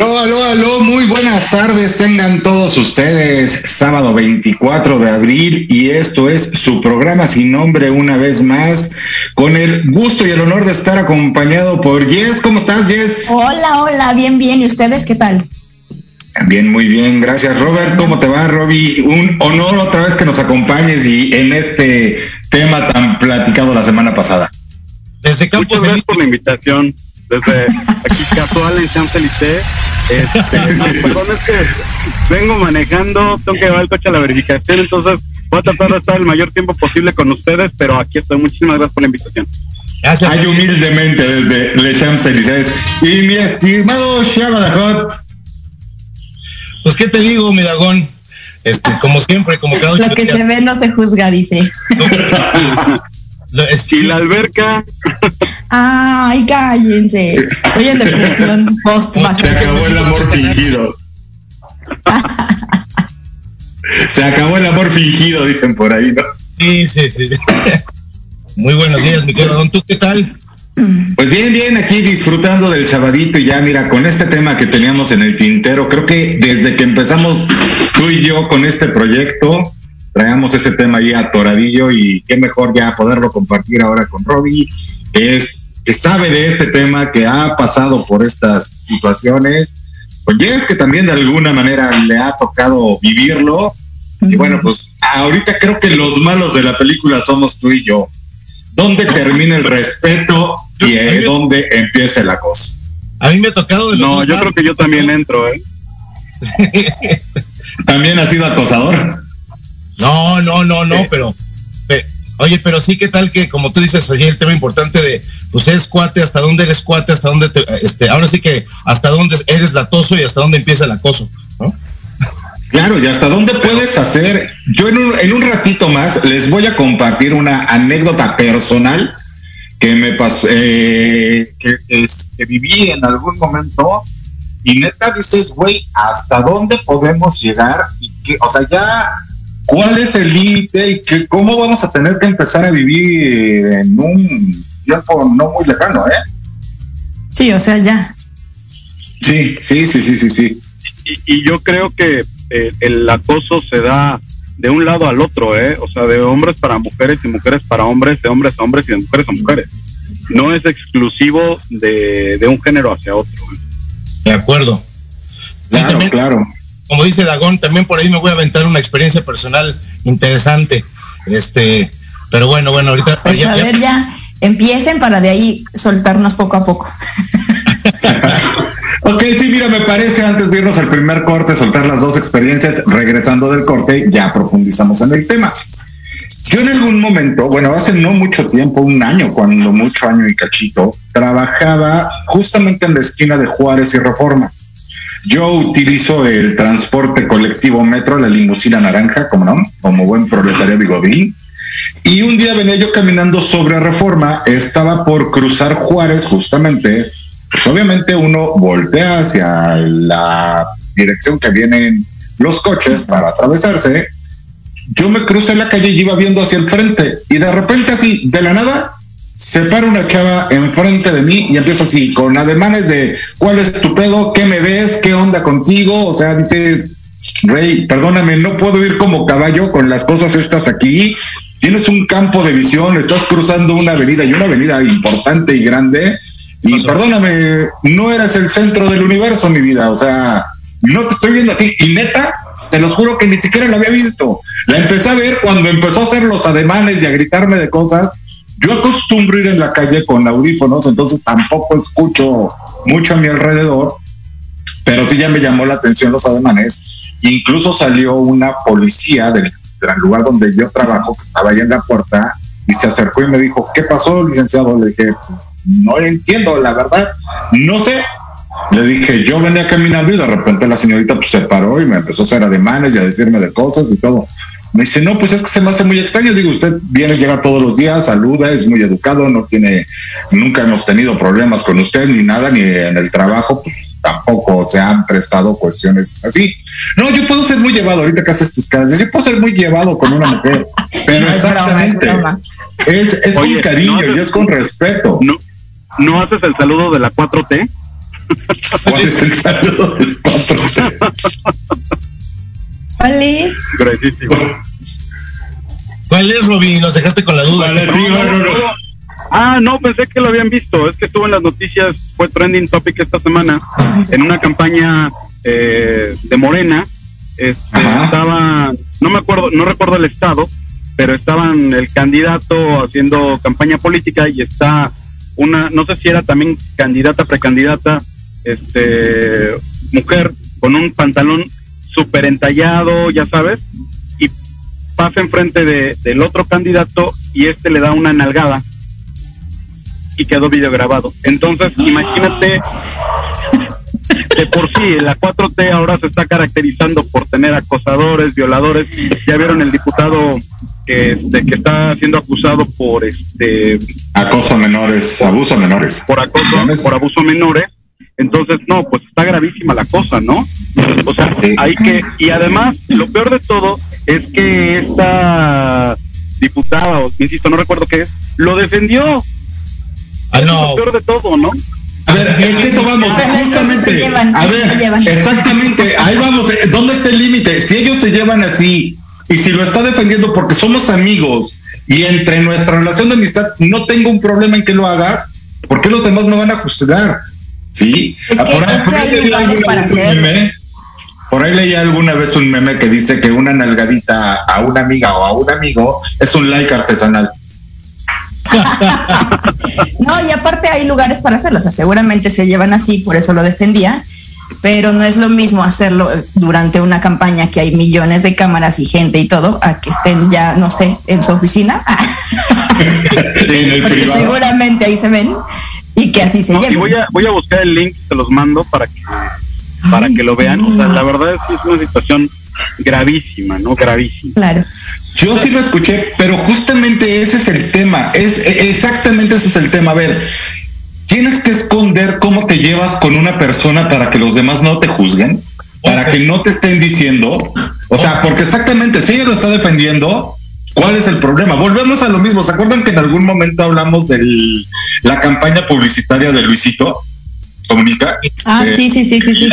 Aló, aló, aló, muy buenas tardes tengan todos ustedes. Sábado 24 de abril y esto es su programa sin nombre una vez más, con el gusto y el honor de estar acompañado por Jess. ¿Cómo estás, Jess? Hola, hola, bien, bien. ¿Y ustedes qué tal? También muy bien, gracias. Robert, ¿cómo te va, Roby? Un honor otra vez que nos acompañes y en este tema tan platicado la semana pasada. Desde Campos Muchas gracias por la invitación. Desde aquí casual en Champs-Élysées este, perdón, es que vengo manejando, tengo que llevar el coche a la verificación, entonces voy a tratar de estar el mayor tiempo posible con ustedes, pero aquí estoy. Muchísimas gracias por la invitación. Gracias. Hay humildemente desde Le Champs-Élysées. Y mi estimado Shabadajot. Pues, ¿qué te digo, mi Dagón? Este, como siempre, como cada Lo que se ve no se juzga, dice. y la alberca. Ay, cállense. Estoy en depresión post Se acabó el amor fingido. Se acabó el amor fingido, dicen por ahí, ¿no? Sí, sí, sí. Muy buenos días, mi querido Don. ¿Tú qué tal? Pues bien, bien, aquí disfrutando del sabadito y ya, mira, con este tema que teníamos en el tintero, creo que desde que empezamos tú y yo con este proyecto, traemos ese tema ahí atoradillo y qué mejor ya poderlo compartir ahora con Robbie, es, que sabe de este tema, que ha pasado por estas situaciones, pues es que también de alguna manera le ha tocado vivirlo. Y bueno, pues ahorita creo que los malos de la película somos tú y yo. ¿Dónde termina el respeto y eh, dónde empieza el acoso? A mí me ha tocado No, yo creo que yo también entro, ¿eh? ¿También has sido acosador? No, no, no, no, pero, oye, pero sí, ¿qué tal que, como tú dices, oye, el tema importante de, pues eres cuate, hasta dónde eres cuate, hasta dónde te, este, ahora sí que hasta dónde eres latoso y hasta dónde empieza el acoso, ¿no? Claro, y hasta dónde puedes hacer. Yo en un, en un ratito más les voy a compartir una anécdota personal que me pasó, eh, que, que viví en algún momento y neta dices, güey, ¿hasta dónde podemos llegar? O sea, ya ¿Cuál es el límite y que, cómo vamos a tener que empezar a vivir en un tiempo no muy lejano, eh? Sí, o sea, ya. Sí, sí, sí, sí, sí, sí. Y, yo creo que eh, el acoso se da de un lado al otro, ¿eh? O sea, de hombres para mujeres y mujeres para hombres, de hombres a hombres y de mujeres a mujeres. No es exclusivo de, de un género hacia otro. ¿eh? De acuerdo. Claro, claro como dice Dagón, también por ahí me voy a aventar una experiencia personal interesante. Este, pero bueno, bueno, ahorita. Pues a ver, ya empiecen para de ahí soltarnos poco a poco. ok, sí, mira, me parece antes de irnos al primer corte, soltar las dos experiencias, regresando del corte, ya profundizamos en el tema. Yo en algún momento, bueno, hace no mucho tiempo, un año, cuando mucho año y cachito, trabajaba justamente en la esquina de Juárez y Reforma. Yo utilizo el transporte colectivo metro, la limusina naranja, como no, como buen proletario de Godín. Y un día venía yo caminando sobre Reforma, estaba por cruzar Juárez justamente, pues obviamente uno voltea hacia la dirección que vienen los coches para atravesarse. Yo me crucé la calle y iba viendo hacia el frente y de repente así, de la nada, se para una chava enfrente de mí y empieza así, con ademanes de cuál es tu pedo, qué me ves, qué onda contigo, o sea, dices, rey, perdóname, no puedo ir como caballo con las cosas estas aquí, tienes un campo de visión, estás cruzando una avenida y una avenida importante y grande, y perdóname, no eres el centro del universo, mi vida, o sea, no te estoy viendo a ti, y neta, se los juro que ni siquiera la había visto. La empecé a ver cuando empezó a hacer los ademanes y a gritarme de cosas yo acostumbro ir en la calle con audífonos, entonces tampoco escucho mucho a mi alrededor, pero sí ya me llamó la atención los ademanes. Incluso salió una policía del, lugar donde yo trabajo, que estaba ahí en la puerta, y se acercó y me dijo, ¿qué pasó, licenciado? Le dije, no entiendo, la verdad, no sé. Le dije, yo venía caminando y de repente la señorita pues, se paró y me empezó a hacer ademanes y a decirme de cosas y todo. Me dice, no, pues es que se me hace muy extraño. Digo, usted viene, llega todos los días, saluda, es muy educado, no tiene, nunca hemos tenido problemas con usted ni nada, ni en el trabajo, pues tampoco se han prestado cuestiones así. No, yo puedo ser muy llevado, ahorita que haces tus caras, yo puedo ser muy llevado con una mujer, pero exactamente. Es, es, con cariño y es con respeto. No, ¿No haces el saludo de la 4T? ¿Cuál es el saludo del 4T? ¿Cuál es? ¿Cuál es, Robin? Nos dejaste con la duda. Ah, no, pensé que lo habían visto. Es que estuvo en las noticias, fue trending topic esta semana, en una campaña eh, de Morena. Este, estaba, no me acuerdo, no recuerdo el estado, pero estaban el candidato haciendo campaña política y está una, no sé si era también candidata, precandidata, este, mujer con un pantalón súper entallado, ya sabes, y pasa enfrente de, del otro candidato y este le da una nalgada y quedó video grabado. Entonces, imagínate, de por sí, la 4T ahora se está caracterizando por tener acosadores, violadores. Ya vieron el diputado que, este, que está siendo acusado por este acoso menores, abuso menores. Por acoso, por abuso menores entonces, no, pues está gravísima la cosa, ¿no? O sea, hay que, y además, lo peor de todo es que esta diputada, o insisto, no recuerdo qué es, lo defendió. Ah, no. lo peor de todo, ¿no? A ver, es que eso vamos, justamente. a ver, exactamente, ahí vamos. ¿Dónde está el límite? Si ellos se llevan así y si lo está defendiendo porque somos amigos y entre nuestra relación de amistad no tengo un problema en que lo hagas, ¿por qué los demás me van a juzgar? Sí. Es que, por ahí, hay lugares para hacerlo. por ahí leí alguna vez un meme que dice que una nalgadita a una amiga o a un amigo es un like artesanal. no, y aparte hay lugares para hacerlo, o sea, seguramente se llevan así, por eso lo defendía, pero no es lo mismo hacerlo durante una campaña que hay millones de cámaras y gente y todo, a que estén ya, no sé, en su oficina. Porque seguramente ahí se ven y que así se no, voy a, voy a buscar el link, se los mando para que para que lo vean. O sea, la verdad es que es una situación gravísima, ¿no? Gravísima. Claro. Yo sí lo escuché, pero justamente ese es el tema. Es e, exactamente ese es el tema. A ver, tienes que esconder cómo te llevas con una persona para que los demás no te juzguen, para que no te estén diciendo. O sea, porque exactamente si ella lo está defendiendo, ¿Cuál es el problema? Volvemos a lo mismo. ¿Se acuerdan que en algún momento hablamos de la campaña publicitaria de Luisito? Comunica. Ah, sí, sí, sí, sí, sí.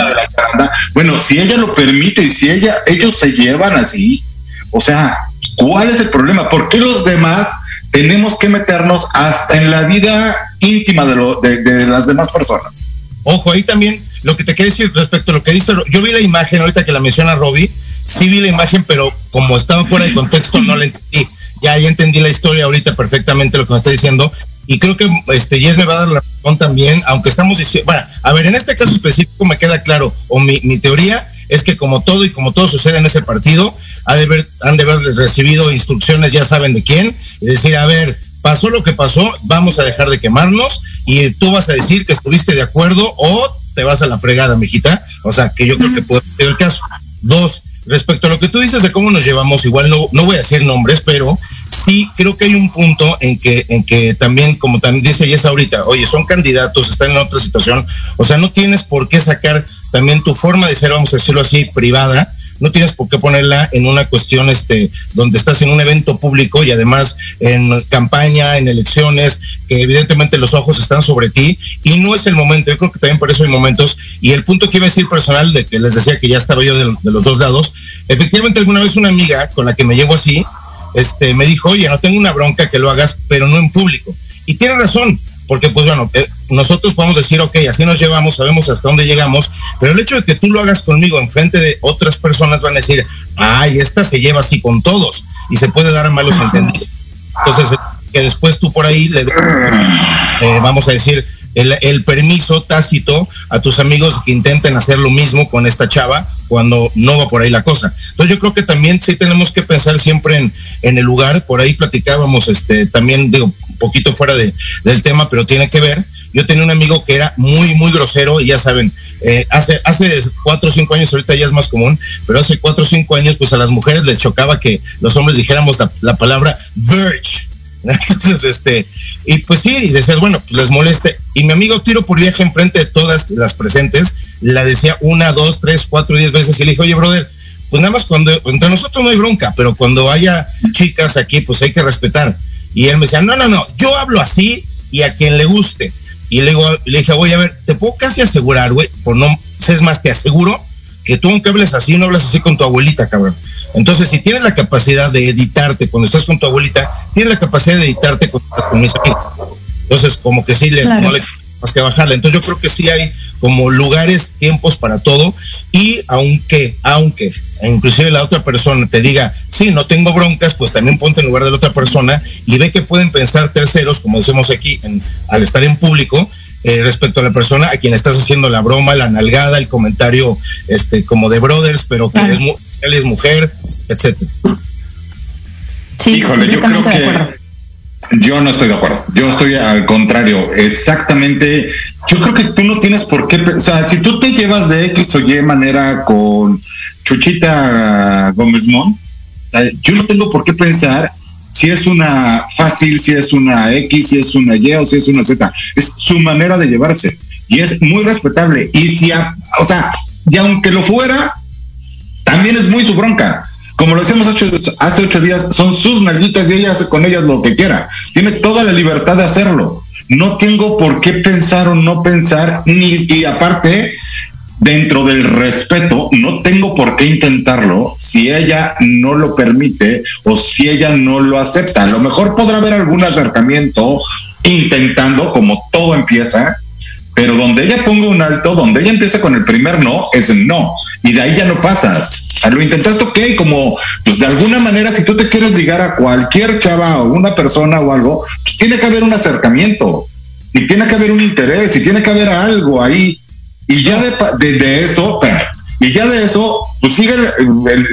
bueno, si ella lo permite y si ella, ellos se llevan así, o sea, ¿cuál es el problema? ¿Por qué los demás tenemos que meternos hasta en la vida íntima de, lo, de, las demás personas? Ojo, ahí también lo que te quiero decir respecto a lo que dice, yo vi la imagen ahorita que la menciona Robbie, sí vi la imagen, pero como estaba fuera de contexto, no la entendí. Ya, ya entendí la historia ahorita perfectamente lo que me está diciendo. Y creo que este Yes me va a dar la razón también, aunque estamos diciendo, bueno, a ver, en este caso específico me queda claro, o mi, mi teoría es que como todo y como todo sucede en ese partido, ha de haber, han de haber recibido instrucciones, ya saben de quién, es decir, a ver, pasó lo que pasó, vamos a dejar de quemarnos y tú vas a decir que estuviste de acuerdo o te vas a la fregada, mijita. O sea, que yo creo que puede ser el caso. Dos, respecto a lo que tú dices de cómo nos llevamos, igual no, no voy a decir nombres, pero sí creo que hay un punto en que, en que también, como también dice Jess ahorita, oye, son candidatos, están en otra situación, o sea, no tienes por qué sacar también tu forma de ser, vamos a decirlo así, privada, no tienes por qué ponerla en una cuestión este donde estás en un evento público y además en campaña, en elecciones, que evidentemente los ojos están sobre ti y no es el momento. Yo creo que también por eso hay momentos y el punto que iba a decir personal de que les decía que ya estaba yo de, los dos lados, efectivamente alguna vez una amiga con la que me llevo así, este me dijo, "Oye, no tengo una bronca que lo hagas, pero no en público." Y tiene razón, porque pues bueno, eh, nosotros podemos decir, ok, así nos llevamos, sabemos hasta dónde llegamos, pero el hecho de que tú lo hagas conmigo en frente de otras personas van a decir, ay, esta se lleva así con todos y se puede dar malos entendidos. Entonces, que después tú por ahí le eh, vamos a decir, el, el, permiso tácito a tus amigos que intenten hacer lo mismo con esta chava cuando no va por ahí la cosa. Entonces yo creo que también sí tenemos que pensar siempre en, en el lugar, por ahí platicábamos, este, también digo, un poquito fuera de, del tema, pero tiene que ver. Yo tenía un amigo que era muy, muy grosero y ya saben, eh, hace, hace cuatro o cinco años, ahorita ya es más común, pero hace cuatro o cinco años, pues a las mujeres les chocaba que los hombres dijéramos la, palabra virch. Entonces, este, y pues sí, y decías, bueno, pues les moleste. Y mi amigo tiro por viaje enfrente de todas las presentes, la decía una, dos, tres, cuatro, diez veces y le dijo, oye, brother, pues nada más cuando, entre nosotros no hay bronca, pero cuando haya chicas aquí, pues hay que respetar. Y él me decía, no, no, no, yo hablo así y a quien le guste. Y le, digo, le dije, voy a ver, te puedo casi asegurar, güey, por no, es más, te aseguro que tú aunque hables así, no hablas así con tu abuelita, cabrón. Entonces, si tienes la capacidad de editarte cuando estás con tu abuelita, tienes la capacidad de editarte con, mis amigos. Entonces, como que sí, le, no le más que bajarle. Entonces, yo creo que sí hay como lugares, tiempos para todo. Y aunque, aunque inclusive la otra persona te diga, sí, no tengo broncas, pues también ponte en lugar de la otra persona y ve que pueden pensar terceros, como decimos aquí, al estar en público, eh, respecto a la persona a quien estás haciendo la broma, la nalgada, el comentario este como de brothers, pero que es, él es mujer, etcétera. Sí, Híjole, yo creo que yo no estoy de acuerdo. Yo estoy al contrario. Exactamente. Yo creo que tú no tienes por qué. O sea, si tú te llevas de X o Y manera con Chuchita Gómez Mon, yo no tengo por qué pensar si es una fácil, si es una X, si es una Y o si es una Z. Es su manera de llevarse. Y es muy respetable. Y si, o sea, y aunque lo fuera, también es muy su bronca como lo decíamos hace ocho días, son sus nalguitas y ella hace con ellas lo que quiera. Tiene toda la libertad de hacerlo. No tengo por qué pensar o no pensar, ni, y aparte, dentro del respeto, no tengo por qué intentarlo si ella no lo permite o si ella no lo acepta. A lo mejor podrá haber algún acercamiento intentando, como todo empieza, pero donde ella ponga un alto, donde ella empieza con el primer no, es no. Y de ahí ya no pasas lo intentaste, ok, como, pues de alguna manera, si tú te quieres ligar a cualquier chava o una persona o algo, pues tiene que haber un acercamiento, y tiene que haber un interés, y tiene que haber algo ahí. Y ya de, de, eso, y ya de eso, pues sigue,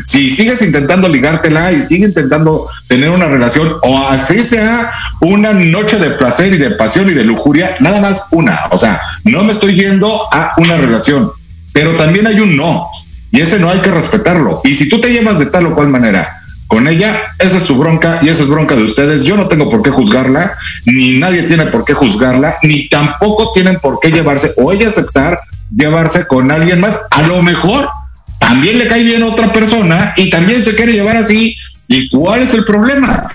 si sigues intentando ligártela y sigue intentando tener una relación, o así sea una noche de placer y de pasión y de lujuria, nada más una. O sea, no me estoy yendo a una relación, pero también hay un no. Y ese no hay que respetarlo. Y si tú te llevas de tal o cual manera con ella, esa es su bronca y esa es bronca de ustedes. Yo no tengo por qué juzgarla, ni nadie tiene por qué juzgarla, ni tampoco tienen por qué llevarse o ella aceptar llevarse con alguien más. A lo mejor también le cae bien a otra persona y también se quiere llevar así. ¿Y cuál es el problema?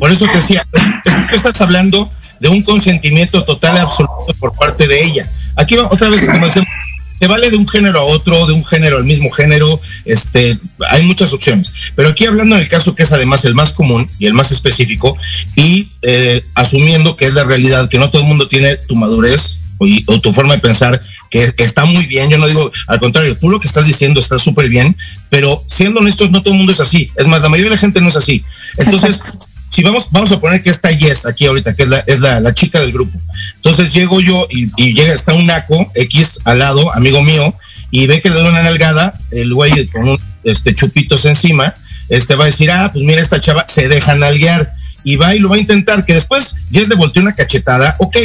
Por eso te decía, tú estás hablando de un consentimiento total y absoluto por parte de ella. Aquí va otra vez, como decimos, se vale de un género a otro, de un género al mismo género, este, hay muchas opciones. Pero aquí hablando del caso que es además el más común y el más específico, y eh, asumiendo que es la realidad, que no todo el mundo tiene tu madurez o, tu forma de pensar, que, está muy bien, yo no digo, al contrario, tú lo que estás diciendo está súper bien, pero siendo honestos, no todo el mundo es así. Es más, la mayoría de la gente no es así. Entonces, si vamos, vamos a poner que está Yes aquí ahorita, que es la, es la, chica del grupo. Entonces llego yo y, llega, está un naco X al lado, amigo mío, y ve que le doy una nalgada, el güey con un, este, chupitos encima, este va a decir, ah, pues mira, esta chava se deja nalguear y va y lo va a intentar, que después Yes le volteó una cachetada, ok,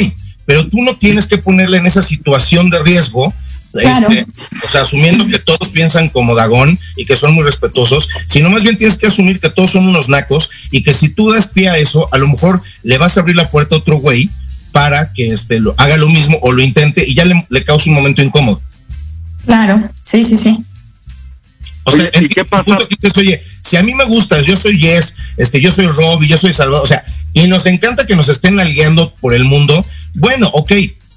pero tú no tienes que ponerle en esa situación de riesgo este, o sea, asumiendo que todos piensan como Dagón y que son muy respetuosos, sino más bien tienes que asumir que todos son unos nacos y que si tú das pie a eso, a lo mejor le vas a abrir la puerta a otro güey para que este, lo, haga lo mismo o lo intente y ya le, le cause un momento incómodo. Claro, sí, sí, sí. O sea, ¿y qué pasa? oye, si a mí me gusta, yo soy Yes, este, yo soy Rob y yo soy Salvador, o sea, y nos encanta que nos estén nalgueando por el mundo, bueno, ok,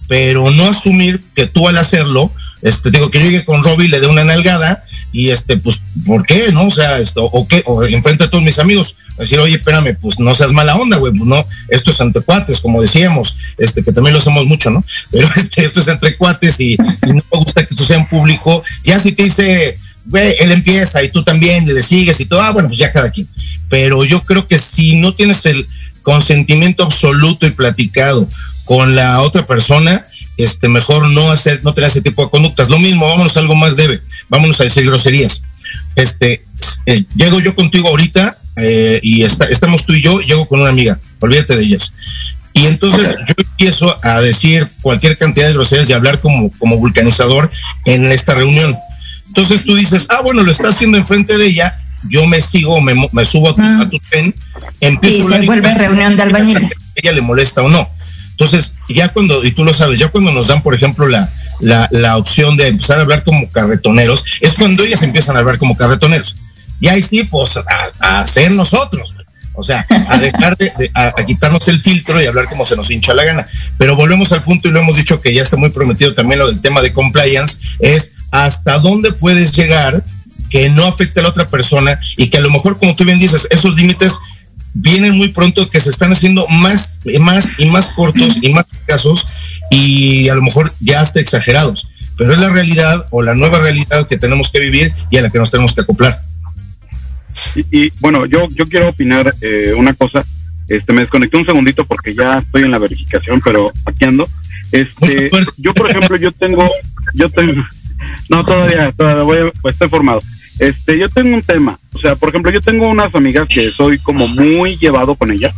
pero no asumir que tú al hacerlo este, digo, que llegue con Robbie, le dé una nalgada y este, pues, ¿por qué? ¿No? O sea, esto, o qué, o enfrente a todos mis amigos, decir, oye, espérame, pues no seas mala onda, güey, pues no, esto es entre cuates, como decíamos, este, que también lo hacemos mucho, ¿no? Pero este, esto es entre cuates y, no me gusta que esto sea en público. Ya si te dice, güey, él empieza y tú también le sigues y todo, ah, bueno, pues ya cada quien. Pero yo creo que si no tienes el consentimiento absoluto y platicado con la otra persona, este, mejor no hacer, no tener ese tipo de conductas. Lo mismo, vámonos a algo más debe, vámonos a decir groserías. Este, eh, llego yo contigo ahorita eh, y está, estamos tú y yo, llego con una amiga, olvídate de ellas. Y entonces yo empiezo a decir cualquier cantidad de groserías y hablar como, como vulcanizador en esta reunión. Entonces tú dices, ah, bueno, lo está haciendo enfrente de ella, yo me sigo, me, me subo a tu, a tu tren, empiezo y se vuelve reunión de albañiles. ella le molesta o no. Entonces, ya cuando, y tú lo sabes, ya cuando nos dan, por ejemplo, la, la, la opción de empezar a hablar como carretoneros, es cuando ellas empiezan a hablar como carretoneros. Y ahí sí, pues, a, a hacer nosotros. O sea, a dejar de, de a, a, quitarnos el filtro y hablar como se nos hincha la gana. Pero volvemos al punto y lo hemos dicho que ya está muy prometido también lo del tema de compliance, es hasta dónde puedes llegar que no afecte a la otra persona y que a lo mejor, como tú bien dices, esos límites vienen muy pronto que se están haciendo más, más y más cortos y más casos y a lo mejor ya hasta exagerados. Pero es la realidad o la nueva realidad que tenemos que vivir y a la que nos tenemos que acoplar. Y, y bueno, yo, yo quiero opinar eh, una cosa. Este, me desconecté un segundito porque ya estoy en la verificación, pero aquí ando. Este, yo, por ejemplo, yo tengo, yo tengo, no, todavía, todavía voy, pues estoy formado. Este, yo tengo un tema, o sea, por ejemplo, yo tengo unas amigas que soy como muy llevado con ellas,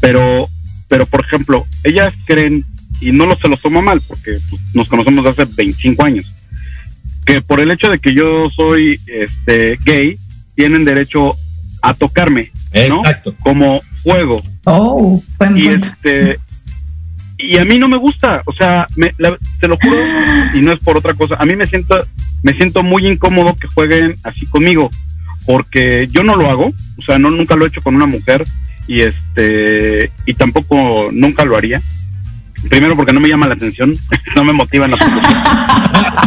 pero, pero por ejemplo, ellas creen, y no lo se los tomo mal, porque pues, nos conocemos hace 25 años, que por el hecho de que yo soy este gay, tienen derecho a tocarme, ¿no? Exacto. Como juego. Oh, buen y punto. este y a mí no me gusta, o sea, me, la, te lo juro y no es por otra cosa. A mí me siento me siento muy incómodo que jueguen así conmigo porque yo no lo hago, o sea, no nunca lo he hecho con una mujer y este y tampoco nunca lo haría. Primero porque no me llama la atención, no me motiva en la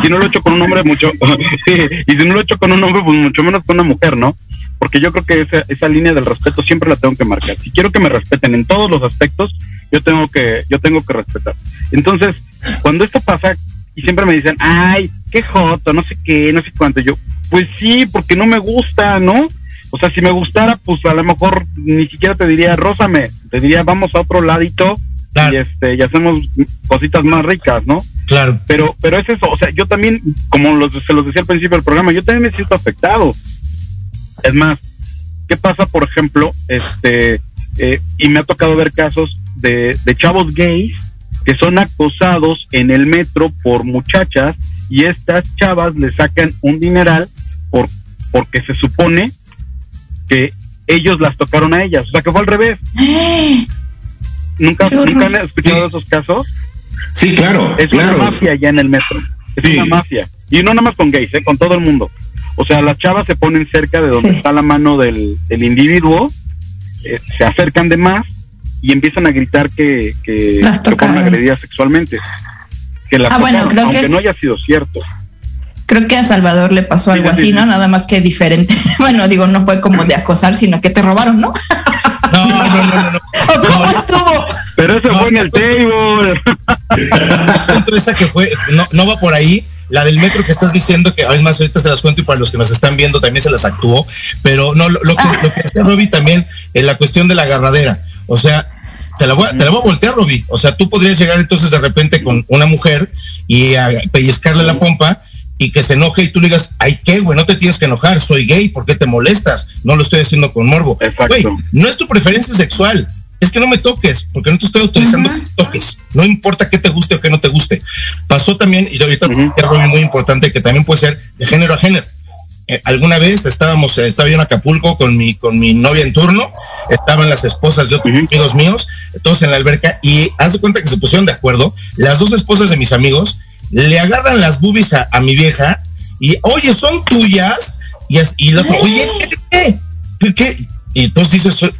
Si no lo he hecho con un hombre mucho sí, y si no lo he hecho con un hombre pues mucho menos con una mujer, ¿no? Porque yo creo que esa, esa línea del respeto siempre la tengo que marcar. Si quiero que me respeten en todos los aspectos, yo tengo que yo tengo que respetar. Entonces, cuando esto pasa y siempre me dicen, "Ay, qué joto, no sé qué, no sé cuánto." Yo, pues sí, porque no me gusta, ¿no? O sea, si me gustara, pues a lo mejor ni siquiera te diría, "Rózame." Te diría, "Vamos a otro ladito." Claro. Y este, y hacemos cositas más ricas, ¿no? Claro. Pero pero es eso, o sea, yo también como los, se los decía al principio del programa, yo también me siento afectado. Es más, ¿qué pasa, por ejemplo, este eh, y me ha tocado ver casos de, de chavos gays que son acosados en el metro por muchachas y estas chavas le sacan un dineral por porque se supone que ellos las tocaron a ellas, o sea que fue al revés. ¿Nunca. ¿nunca han escuchado esos casos? Sí, claro, Es claro. una mafia ya en el metro. Es Sí. una mafia. Y no nada más con gays, ¿eh? con todo el mundo. O sea, las chavas se ponen cerca de donde Sí. está la mano del, del individuo, eh, se acercan de más y empiezan a gritar que, que, Las que fueron tocaron. agredidas sexualmente. Que las Ah, bueno, creo aunque que- no haya sido cierto. Creo que a Salvador le pasó algo sí, así, sí. ¿no? Nada más que diferente. Bueno, digo, no fue como de acosar, sino que te robaron, ¿no? No, no, no, no, no. ¿O cómo estuvo? Pero eso No, fue en no, el table. Esa que fue, no, no va por ahí. La del metro que estás diciendo, que además ahorita se las cuento y para los que nos están viendo también se las actuó, pero no, lo, lo que, lo que decía Roby también en la cuestión de la agarradera. O sea, te la, voy, a- te la voy a voltear, Roby. O sea, tú podrías llegar entonces de repente con una mujer y a pellizcarle la pompa y que se enoje y tú le digas, ay, qué, güey, no te tienes que enojar, soy gay, ¿por qué te molestas? No lo estoy haciendo con morbo. Exacto. Güey, no es tu preferencia sexual, es que no me toques, porque no te estoy autorizando Ujú. que toques. No importa qué te guste o qué no te guste. Pasó también, y ahorita Ujú. algo muy importante que también puede ser de género a género. Eh, alguna vez estábamos, eh, estaba yo en Acapulco con mi, con mi novia en turno, estaban las esposas de otros amigos míos, todos en la alberca, y haz de cuenta que se pusieron de acuerdo, las dos esposas de mis amigos le agarran las boobies a, a mi vieja y, oye, son tuyas, y, y la otra, oye, ¿qué? ¿qué? Y entonces dices,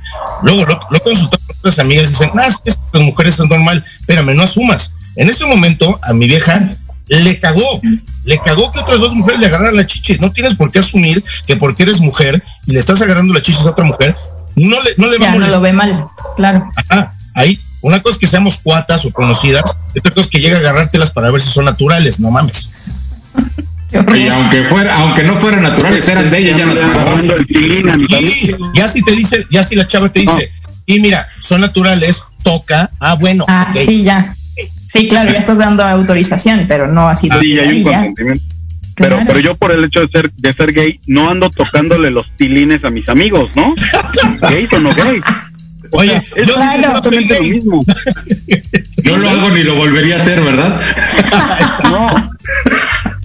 luego lo, lo con otras amigas y dicen, ah, es que las mujeres es normal, espérame, no asumas. En ese momento a mi vieja le cagó, le cagó que otras dos mujeres le agarraran la chichi. No tienes por qué asumir que porque eres mujer y le estás agarrando la chichi a otra mujer, no le, no le va a Ya no lo ve mal, claro. Ajá, ahí, una cosa es que seamos cuatas o conocidas, otra cosa es que llega a agarrártelas para ver si son naturales, no mames. Y aunque fuera, aunque no fueran naturales, eran de ella, ya las Y ya si te dice, ya si la chava te dice, y mira, son naturales, toca, ah, bueno, Ah, sí, ya. Sí, claro, ya estás dando autorización, pero no así de Sí, hay un ya. consentimiento. Pero, Claro. pero yo por el hecho de ser, de ser gay, no ando tocándole los pilines a mis amigos, ¿no? gays o no gays. Oye, es yo claro. exactamente lo mismo. No lo hago ni lo volvería a hacer, ¿verdad? No.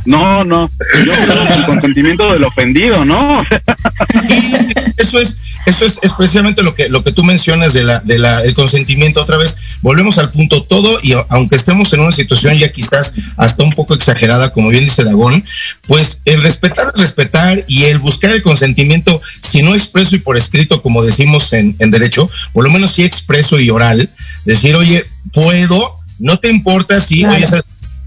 No, no. Yo creo con consentimiento del ofendido, ¿no? Sí, eso es, eso es, es precisamente lo que, lo que tú mencionas de la, de la, el consentimiento. Otra vez, volvemos al punto todo, y aunque estemos en una situación ya quizás hasta un poco exagerada, como bien dice Dagón, pues el respetar es respetar y el buscar el consentimiento, si no expreso y por escrito, como decimos en, en derecho, por lo menos sí expreso y oral, decir, oye, puedo, no te importa si, Claro.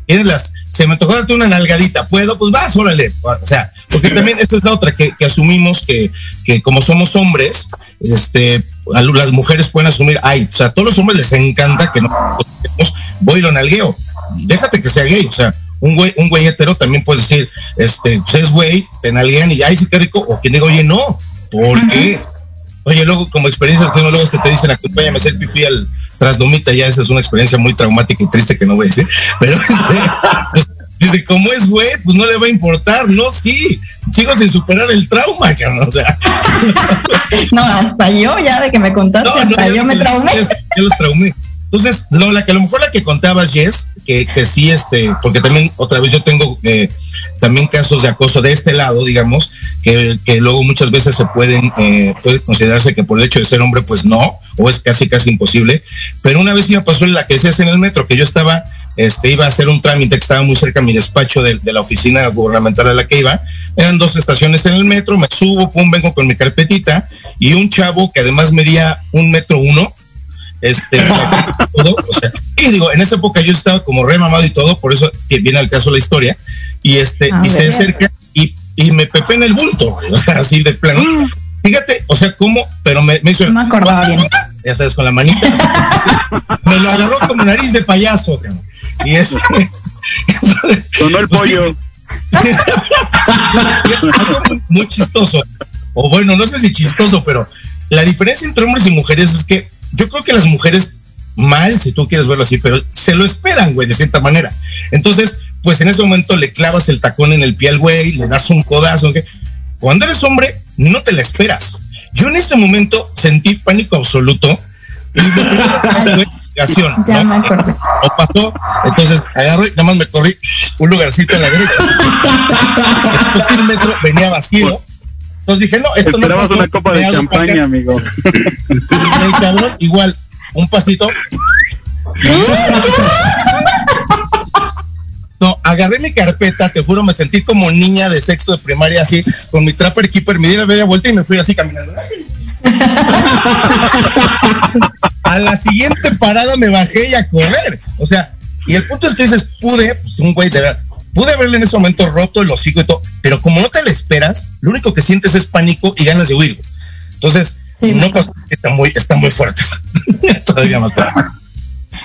Tienes las, se me antojó darte una nalgadita, puedo, pues vas, órale. O sea, porque también esta es la otra que, que asumimos que, que como somos hombres, este, las mujeres pueden asumir, ay, o sea, a todos los hombres les encanta que no voy y lo nalgueo. Y Déjate que sea gay, o sea, un güey, un güey hetero también puedes decir, este, pues es güey, te nalguean y ay, sí, qué rico, o quien diga, oye, no, ¿por qué? Oye, luego como experiencias que no luego te, te dicen, acompáñame a hacer pipí al trasdomita, ya esa es una experiencia muy traumática y triste que no voy a decir, pero pues, dice, como es güey, pues no le va a importar, no, sí, sigo sin superar el trauma, cabrón, o sea, No, hasta yo ya de que me contaste, hasta yo me traumé. ya- ya los traumé. Entonces, no, la que a lo mejor la que contabas, Jess, que, sí, este, porque también otra vez yo tengo eh, también casos de acoso de este lado, digamos, que, que luego muchas veces se pueden, eh, puede considerarse que por el hecho de ser hombre, pues no, o es casi, casi imposible. Pero una vez sí me pasó la que decías en el metro, que yo estaba, este, iba a hacer un trámite que estaba muy cerca de mi despacho de, de la oficina gubernamental a la que iba. Eran dos estaciones en el metro, me subo, pum, vengo con mi carpetita y un chavo que además medía un metro uno, este, o sea, todo, o sea, y digo, en esa época yo estaba como re mamado y todo, por eso que viene al caso la historia, y este, A y se acerca y, y me pepé en el bulto, güey, o sea, así de plano. Fíjate, o sea, cómo, pero me, me hizo, No me acordaba bien. ya sabes, con la manita, así, me lo agarró como nariz de payaso, y este, entonces, Sonó el pues, pollo. algo muy, muy chistoso. O bueno, no sé si chistoso, pero la diferencia entre hombres y mujeres es que yo creo que las mujeres, mal, si tú quieres verlo así, pero se lo esperan, güey, de cierta manera. Entonces, pues en ese momento le clavas el tacón en el pie al güey, le das un codazo. ¿qué? Cuando eres hombre, no te la esperas. Yo en ese momento sentí pánico absoluto y me Ya ¿no? me acordé. no pasó. Entonces agarro y nada más me corrí un lugarcito a la derecha. El metro venía vacío. Entonces dije, no, esto no pasó. una copa de champaña, amigo. Y el cabrón, igual, un pasito. No, agarré mi carpeta, te juro, me sentí como niña de sexto de primaria, así, con mi trapper keeper, me di la media vuelta y me fui así caminando. a la siguiente parada me bajé y a correr. O sea, y el punto es que dices, pude, pues un güey de verdad, pude haberle en ese momento roto el hocico y todo, pero como no te lo esperas, lo único que sientes es pánico y ganas de huir. Entonces, Sí, no me pasó, está muy, está muy fuerte. Todavía más fuerte.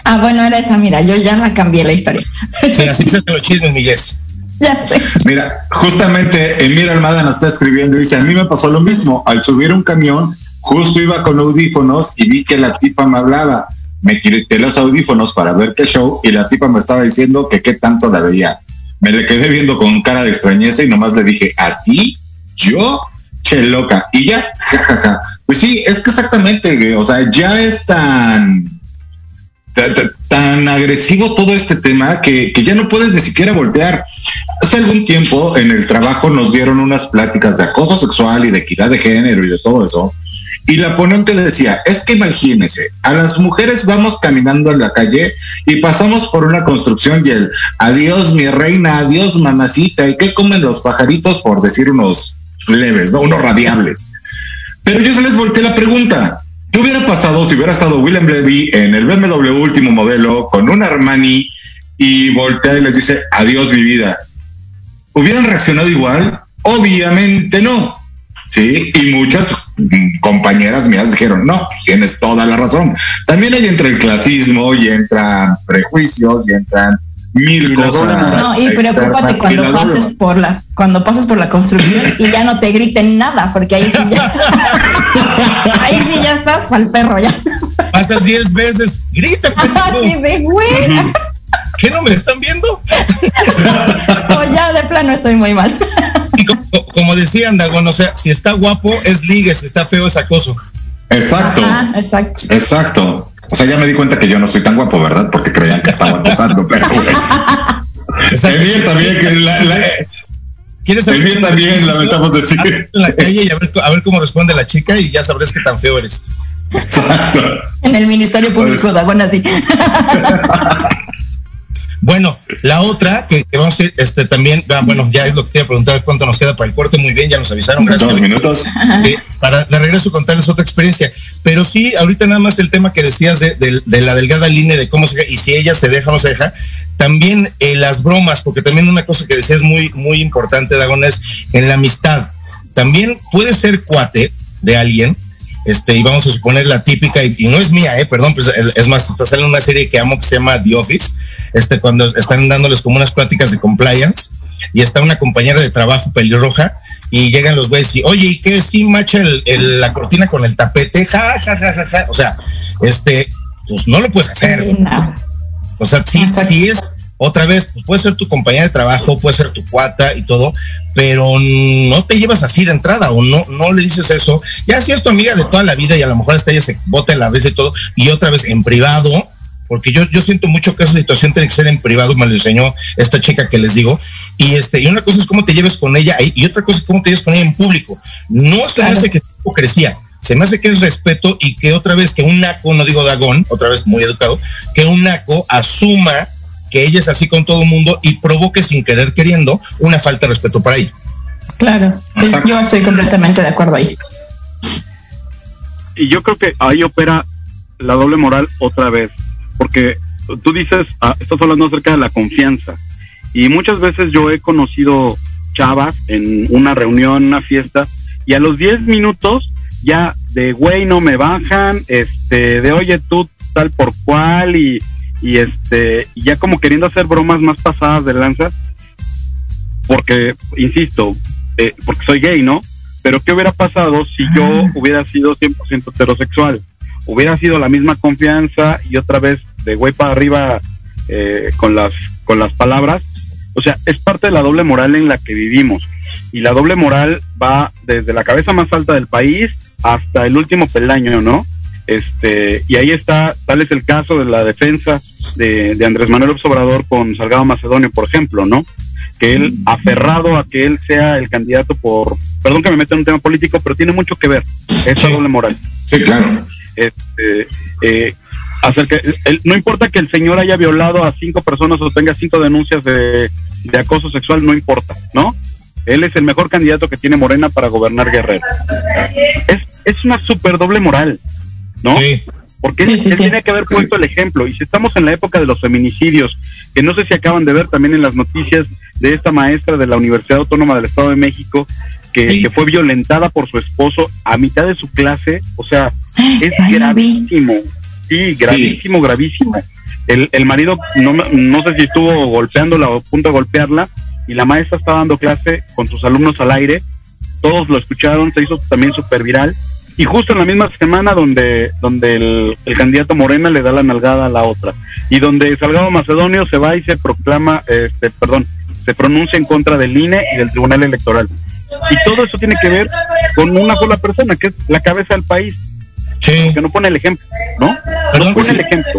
Ah, bueno, era esa, mira, yo ya la cambié la historia. Sí, así se hacen los chismes, mi ya sé. Mira, justamente Emir Almada nos está escribiendo y dice, a mí me pasó lo mismo. Al subir un camión, justo iba con audífonos y vi que la tipa me hablaba. Me quité los audífonos para ver qué show y la tipa me estaba diciendo que qué tanto la veía. Me le quedé viendo con cara de extrañeza y nomás le dije, ¿a ti? ¿Yo? Che loca. Y ya, jajaja. Pues sí, es que exactamente, o sea, ya es tan ta- ta- tan agresivo todo este tema que, que ya no puedes ni siquiera voltear. Hace algún tiempo en el trabajo nos dieron unas pláticas de acoso sexual y de equidad de género y de todo eso. Y la ponente decía, es que imagínese, a las mujeres vamos caminando en la calle y pasamos por una construcción y el adiós mi reina, adiós mamacita, ¿y qué comen los pajaritos? Por decir unos leves, ¿no? Unos radiables. Pero yo se les volteé la pregunta. ¿Qué hubiera pasado si hubiera estado William Levy en el BMW último modelo con un Armani y voltea y les dice adiós mi vida? ¿Hubieran reaccionado igual? Obviamente no. Sí, y muchas compañeras mías dijeron, no, pues tienes toda la razón. También ahí entra el clasismo y entran prejuicios y entran mil Y cosas. No, y preocúpate y cuando pases por la, cuando pases por la construcción y ya no te griten nada, porque ahí sí ya, ahí sí ya estás para el perro ya. Pasas 10 veces, grita, pendejo. Así de güey, ¿Qué no me están viendo? o ya de plano estoy muy mal. Y co- co- como decía Andagón, o sea, si está guapo es ligue, si está feo es acoso. Exacto. exacto. Exacto. O sea, ya me di cuenta que yo no soy tan guapo, ¿verdad? Porque creían que estaba acusando, pero bien también que la, la ¿Quieres saber? también, lamentamos decir. En la calle y a ver, a ver cómo responde la chica y ya sabrás qué tan feo eres. Exacto. En el Ministerio Público, pues, Dagón así. Bueno, la otra que, vamos a ir, este también, ah, bueno, ya es lo que te iba a preguntar, cuánto nos queda para el corte, muy bien, ya nos avisaron, gracias. Dos minutos. Eh, para de regreso contarles otra experiencia, pero sí, ahorita nada más el tema que decías de, la delgada línea de cómo se y si ella se deja o no se deja, también eh, las bromas, porque también una cosa que decías muy, muy importante, Dagón, es en la amistad. También puede ser cuate de alguien, este, y vamos a suponer la típica, y, no es mía, eh, perdón, pues es más, está saliendo una serie que amo que se llama The Office, este, cuando están dándoles como unas pláticas de compliance, y está una compañera de trabajo pelirroja, y llegan los güeyes y, oye, ¿y qué si macha el, la cortina con el tapete? Ja, ja, ja, ja, ja. O sea, este, pues no lo puedes hacer. O sea, sí, sí es otra vez, pues puede ser tu compañera de trabajo, puede ser tu cuata y todo, pero no te llevas así de entrada o no, no le dices eso. Ya si es tu amiga de toda la vida y a lo mejor hasta ella se bota en la vez y todo, y otra vez en privado, porque yo, yo siento mucho que esa situación tiene que ser en privado, me lo enseñó esta chica que les digo, y este, y una cosa es cómo te lleves con ella y otra cosa es cómo te lleves con ella en público. No se me hace que es hipocresía, se me hace que es respeto y que otra vez que un naco, no digo dagón, otra vez muy educado, que un naco asuma que ella es así con todo el mundo y provoque sin querer queriendo una falta de respeto para ella. Claro, yo estoy completamente de acuerdo ahí. Y yo creo que ahí opera la doble moral otra vez, porque tú dices, ah, estás hablando acerca de la confianza, y muchas veces yo he conocido chavas en una reunión, una fiesta, y a los 10 minutos ya de güey no me bajan, este, de oye tú tal por cual, y y este ya como queriendo hacer bromas más pasadas de lanza porque insisto eh, porque soy gay no pero qué hubiera pasado si yo hubiera sido 100% heterosexual hubiera sido la misma confianza y otra vez de güey para arriba eh, con las con las palabras. O sea es parte de la doble moral en la que vivimos. Y la doble moral va desde la cabeza más alta del país hasta el último peldaño no este, y ahí está, tal es el caso de la defensa de, Andrés Manuel Obrador con Salgado Macedonio, por ejemplo, ¿no? Que él, aferrado a que él sea el candidato por, perdón que me meta en un tema político, pero tiene mucho que ver esa doble moral. Sí, claro. Este, eh, acerca, no importa que el señor haya violado a cinco personas o tenga cinco denuncias de, de acoso sexual, no importa, ¿no? Él es el mejor candidato que tiene Morena para gobernar Guerrero. Es, es una super doble moral. ¿No? Porque él, tiene que haber puesto el ejemplo. Y si estamos en la época de los feminicidios, que no sé si acaban de ver también en las noticias de esta maestra de la Universidad Autónoma del Estado de México, que, fue violentada por su esposo a mitad de su clase, o sea, es gravísimo. Sí, gravísimo, gravísimo. El, el marido, no, no sé si estuvo golpeándola o a punto de golpearla, y la maestra estaba dando clase con sus alumnos al aire, todos lo escucharon, se hizo también súper viral, y justo en la misma semana donde, donde el, candidato Morena le da la nalgada a la otra y donde Salgado Macedonio se va y se proclama, este, perdón, se pronuncia en contra del INE y del Tribunal Electoral. Y todo eso tiene que ver con una sola persona, que es la cabeza del país. Sí. Que no pone el ejemplo, ¿no? no pone el ejemplo.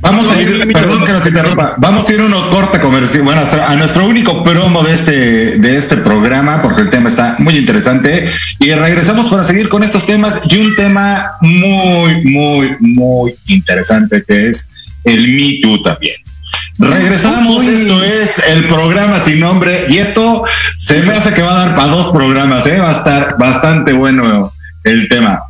vamos a ir, perdón que nos interrumpa, vamos a ir a uno corte comercial, bueno, a nuestro único promo de este, de este programa, porque el tema está muy interesante. Y regresamos para seguir con estos temas y un tema muy, muy, muy interesante que es el Me Too también. Regresamos, esto es el programa sin nombre y esto se me hace que va a dar para dos programas, ¿eh? va a estar bastante bueno el tema.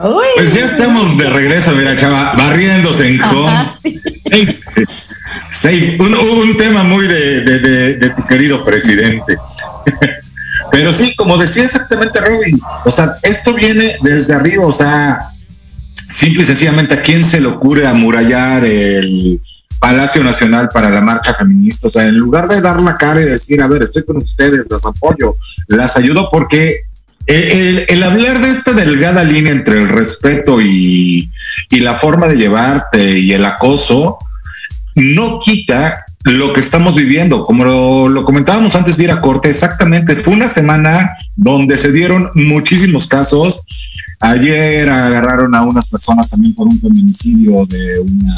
Pues ya estamos de regreso, mira, chava, barriéndose en home. Sí, un, un, tema muy de, de, de, de, tu querido presidente. Pero sí, como decía exactamente Robin, o sea, esto viene desde arriba, o sea, simple y sencillamente a quién se le ocurre amurallar el Palacio Nacional para la marcha feminista, o sea, en lugar de dar la cara y decir, a ver, estoy con ustedes, las apoyo, las ayudo porque el, hablar de esta delgada línea entre el respeto y, la forma de llevarte y el acoso no quita lo que estamos viviendo. Como lo, comentábamos antes de ir a corte, exactamente fue una semana donde se dieron muchísimos casos. Ayer agarraron a unas personas también por un feminicidio de una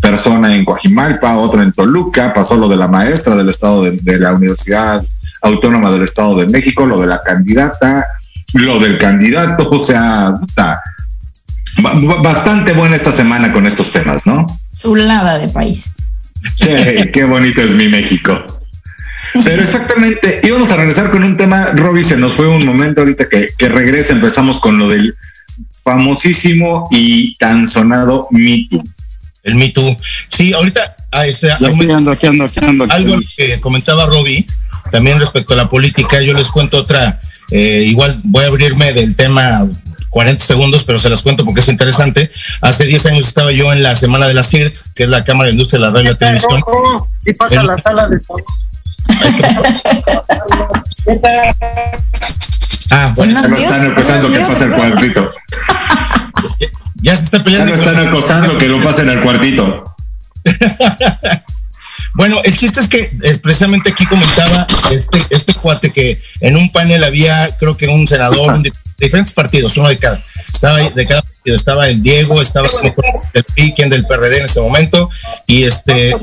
persona en Coajimalpa, otro en Toluca, pasó lo de la maestra del estado de la Universidad Autónoma del Estado de México, lo de la candidata, lo del candidato, o sea, está bastante buena esta semana con estos temas, ¿no? Chulada de país. Qué, qué bonito es mi México. Pero exactamente, íbamos a regresar con un tema, Robbie, se nos fue un momento ahorita que, que regresa, empezamos con lo del famosísimo y tan sonado Me Too. El Me Too. Sí, ahorita ah, este, aquí ando, aquí ando, aquí ando, aquí algo que comentaba Robbie, también respecto a la política, yo les cuento otra, eh, igual voy a abrirme del tema 40 segundos, pero se las cuento porque es interesante. Hace 10 años estaba yo en la Semana de la CIRT, que es la Cámara de Industria de la Radio y la Televisión. Sí pasa el, la sala de Ah, bueno, se lo están acosando que pase al cuartito. ya se está peleando. Ya lo están acosando que lo pasen al cuartito. Bueno, el chiste es que es precisamente aquí comentaba este, este cuate que en un panel había, creo que un senador, de diferentes partidos, uno de cada. Estaba de cada partido, estaba el Diego, estaba el Piquen del PRD en ese momento, y este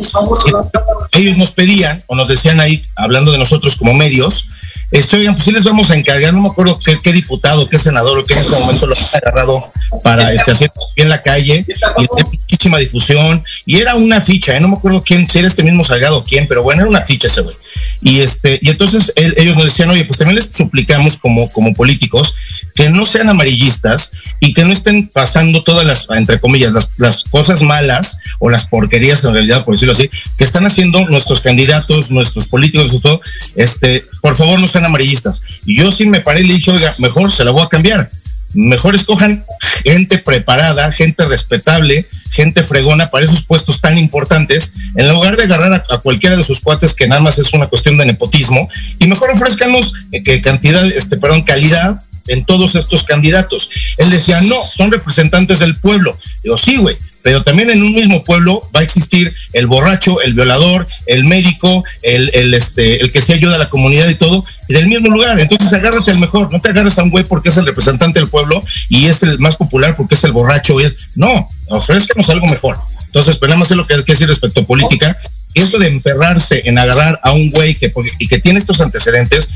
ellos nos pedían, o nos decían ahí, hablando de nosotros como medios, este, oigan, pues sí les vamos a encargar, no me acuerdo qué, diputado, qué senador, o qué en ese momento lo ha agarrado para este, hacer en la calle y de muchísima difusión. Y era una ficha, ¿eh? no me acuerdo quién, si era este mismo Salgado o quién, pero bueno, era una ficha ese güey. Y este, y entonces ellos nos decían, oye, pues también les suplicamos como, como políticos que no sean amarillistas y que no estén pasando todas las, entre comillas, las, cosas malas o las porquerías en realidad, por decirlo así, que están haciendo nuestros candidatos, nuestros políticos y todo, este, por favor no sean amarillistas. Y yo sí me paré y le dije, oiga, mejor se la voy a cambiar mejor escojan gente preparada, gente respetable, gente fregona para esos puestos tan importantes, en lugar de agarrar a, cualquiera de sus cuates que nada más es una cuestión de nepotismo, y mejor ofrezcanos eh, que cantidad, este, perdón, calidad en todos estos candidatos. Él decía, no, son representantes del pueblo. Digo, sí, güey, pero también en un mismo pueblo va a existir el borracho, el violador, el médico, el, el, este, el que se ayuda a la comunidad y todo, y del mismo lugar. Entonces agárrate al mejor, no te agarres a un güey porque es el representante del pueblo y es el más popular porque es el borracho. Y No, ofrezcanos algo mejor. Entonces, pero nada más es lo que hay que decir respecto a política. Eso de emperrarse en agarrar a un güey que, y que tiene estos antecedentes,